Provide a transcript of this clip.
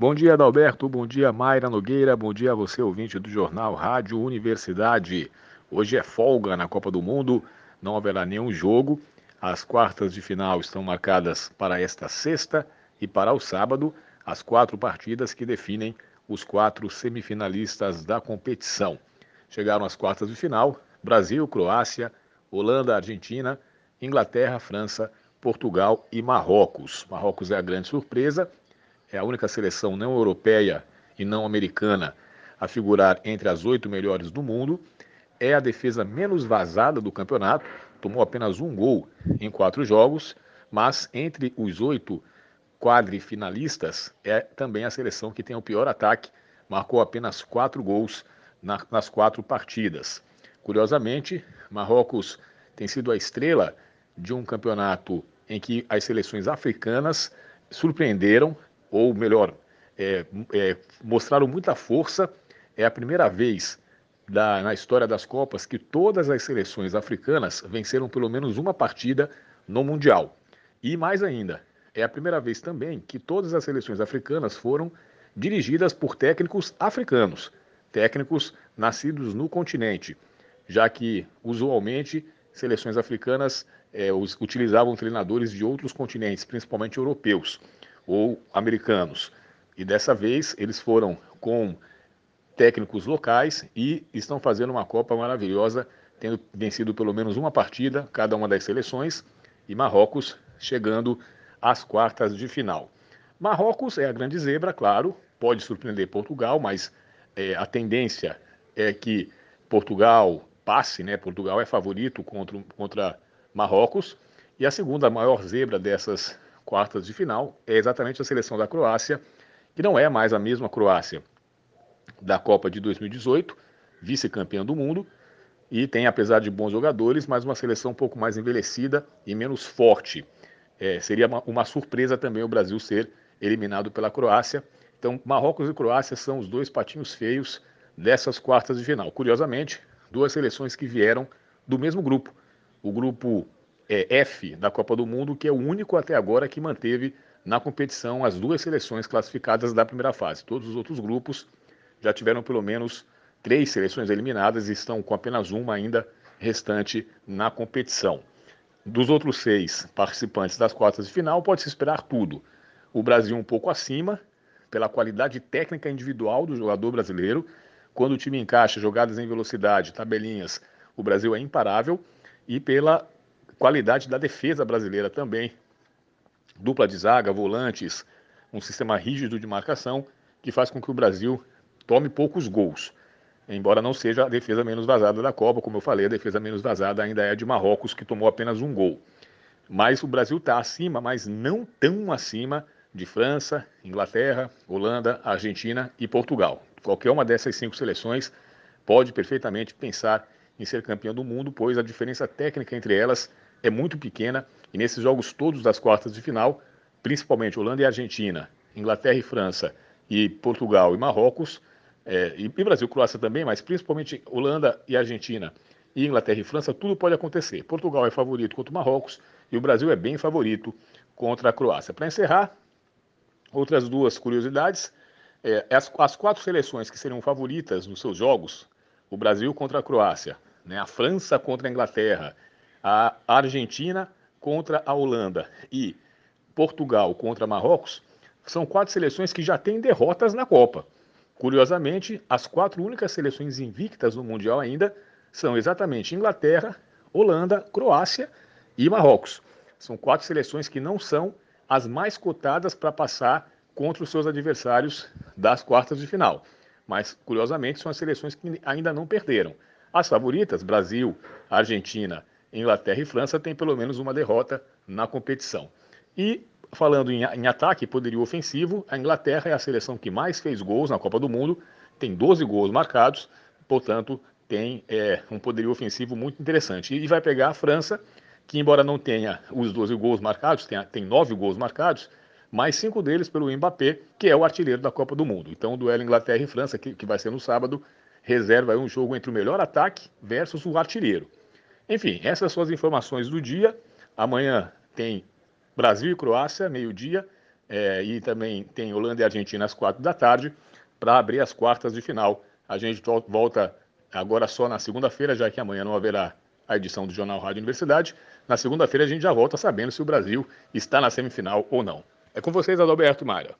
Bom dia, Adalberto. Bom dia, Mayra Nogueira. Bom dia a você, ouvinte do Jornal Rádio Universidade. Hoje é folga na Copa do Mundo, não haverá nenhum jogo. As quartas de final estão marcadas para esta sexta e para o sábado, as quatro partidas que definem os quatro semifinalistas da competição. Chegaram as quartas de final: Brasil, Croácia, Holanda, Argentina, Inglaterra, França, Portugal e Marrocos. Marrocos é a grande surpresa é a única seleção não europeia e não americana a figurar entre as oito melhores do mundo. É a defesa menos vazada do campeonato, tomou apenas um gol em quatro jogos, mas entre os oito quadrifinalistas é também a seleção que tem o pior ataque, marcou apenas quatro gols na, nas quatro partidas. Curiosamente, Marrocos tem sido a estrela de um campeonato em que as seleções africanas surpreenderam ou melhor, é, é, mostraram muita força. É a primeira vez da, na história das Copas que todas as seleções africanas venceram pelo menos uma partida no Mundial. E mais ainda, é a primeira vez também que todas as seleções africanas foram dirigidas por técnicos africanos, técnicos nascidos no continente, já que usualmente seleções africanas é, os, utilizavam treinadores de outros continentes, principalmente europeus ou americanos. E dessa vez eles foram com técnicos locais e estão fazendo uma Copa maravilhosa, tendo vencido pelo menos uma partida cada uma das seleções e Marrocos chegando às quartas de final. Marrocos é a grande zebra, claro, pode surpreender Portugal, mas é, a tendência é que Portugal passe, né? Portugal é favorito contra, contra Marrocos. E a segunda maior zebra dessas quartas de final é exatamente a seleção da Croácia, que não é mais a mesma Croácia da Copa de 2018, vice-campeã do mundo, e tem, apesar de bons jogadores, mas uma seleção um pouco mais envelhecida e menos forte. É, seria uma, uma surpresa também o Brasil ser eliminado pela Croácia. Então, Marrocos e Croácia são os dois patinhos feios dessas quartas de final. Curiosamente, duas seleções que vieram do mesmo grupo. O grupo F da Copa do Mundo, que é o único até agora que manteve na competição as duas seleções classificadas da primeira fase. Todos os outros grupos já tiveram pelo menos três seleções eliminadas e estão com apenas uma ainda restante na competição. Dos outros seis participantes das quartas de final, pode-se esperar tudo. O Brasil um pouco acima, pela qualidade técnica individual do jogador brasileiro. Quando o time encaixa jogadas em velocidade, tabelinhas, o Brasil é imparável. E pela qualidade da defesa brasileira também. Dupla de zaga, volantes, um sistema rígido de marcação que faz com que o Brasil tome poucos gols. Embora não seja a defesa menos vazada da Copa, como eu falei, a defesa menos vazada ainda é a de Marrocos, que tomou apenas um gol. Mas o Brasil está acima, mas não tão acima de França, Inglaterra, Holanda, Argentina e Portugal. Qualquer uma dessas cinco seleções pode perfeitamente pensar em ser campeão do mundo, pois a diferença técnica entre elas é muito pequena e nesses jogos todos das quartas de final, principalmente Holanda e Argentina, Inglaterra e França e Portugal e Marrocos, é, e, e Brasil e Croácia também, mas principalmente Holanda e Argentina e Inglaterra e França, tudo pode acontecer. Portugal é favorito contra o Marrocos e o Brasil é bem favorito contra a Croácia. Para encerrar, outras duas curiosidades. É, as, as, quatro seleções que seriam favoritas nos seus jogos, o Brasil contra a Croácia, né, a França contra a Inglaterra a Argentina contra a Holanda e Portugal contra Marrocos, são quatro seleções que já têm derrotas na Copa. Curiosamente, as quatro únicas seleções invictas no Mundial ainda são exatamente Inglaterra, Holanda, Croácia e Marrocos. São quatro seleções que não são as mais cotadas para passar contra os seus adversários das quartas de final. Mas, curiosamente, são as seleções que ainda não perderam. As favoritas, Brasil, Argentina Inglaterra e França têm pelo menos uma derrota na competição. E falando em, em, ataque, poderio ofensivo, a Inglaterra é a seleção que mais fez gols na Copa do Mundo, tem 12 gols marcados, portanto, tem é, um poderio ofensivo muito interessante. E vai pegar a França, que embora não tenha os 12 gols marcados, tem, tem 9 gols marcados, mais cinco deles pelo Mbappé, que é o artilheiro da Copa do Mundo. Então, o duelo Inglaterra e França, que, que vai ser no sábado, reserva um jogo entre o melhor ataque versus o artilheiro. Enfim, essas são as informações do dia. Amanhã tem Brasil e Croácia, meio-dia. é, e também tem Holanda e Argentina às quatro da tarde para abrir as quartas de final. A gente volta agora só na segunda-feira, já que amanhã não haverá a edição do Jornal Rádio Universidade. Na segunda-feira a gente já volta sabendo se o Brasil está na semifinal ou não. É com vocês, Adalberto Maia.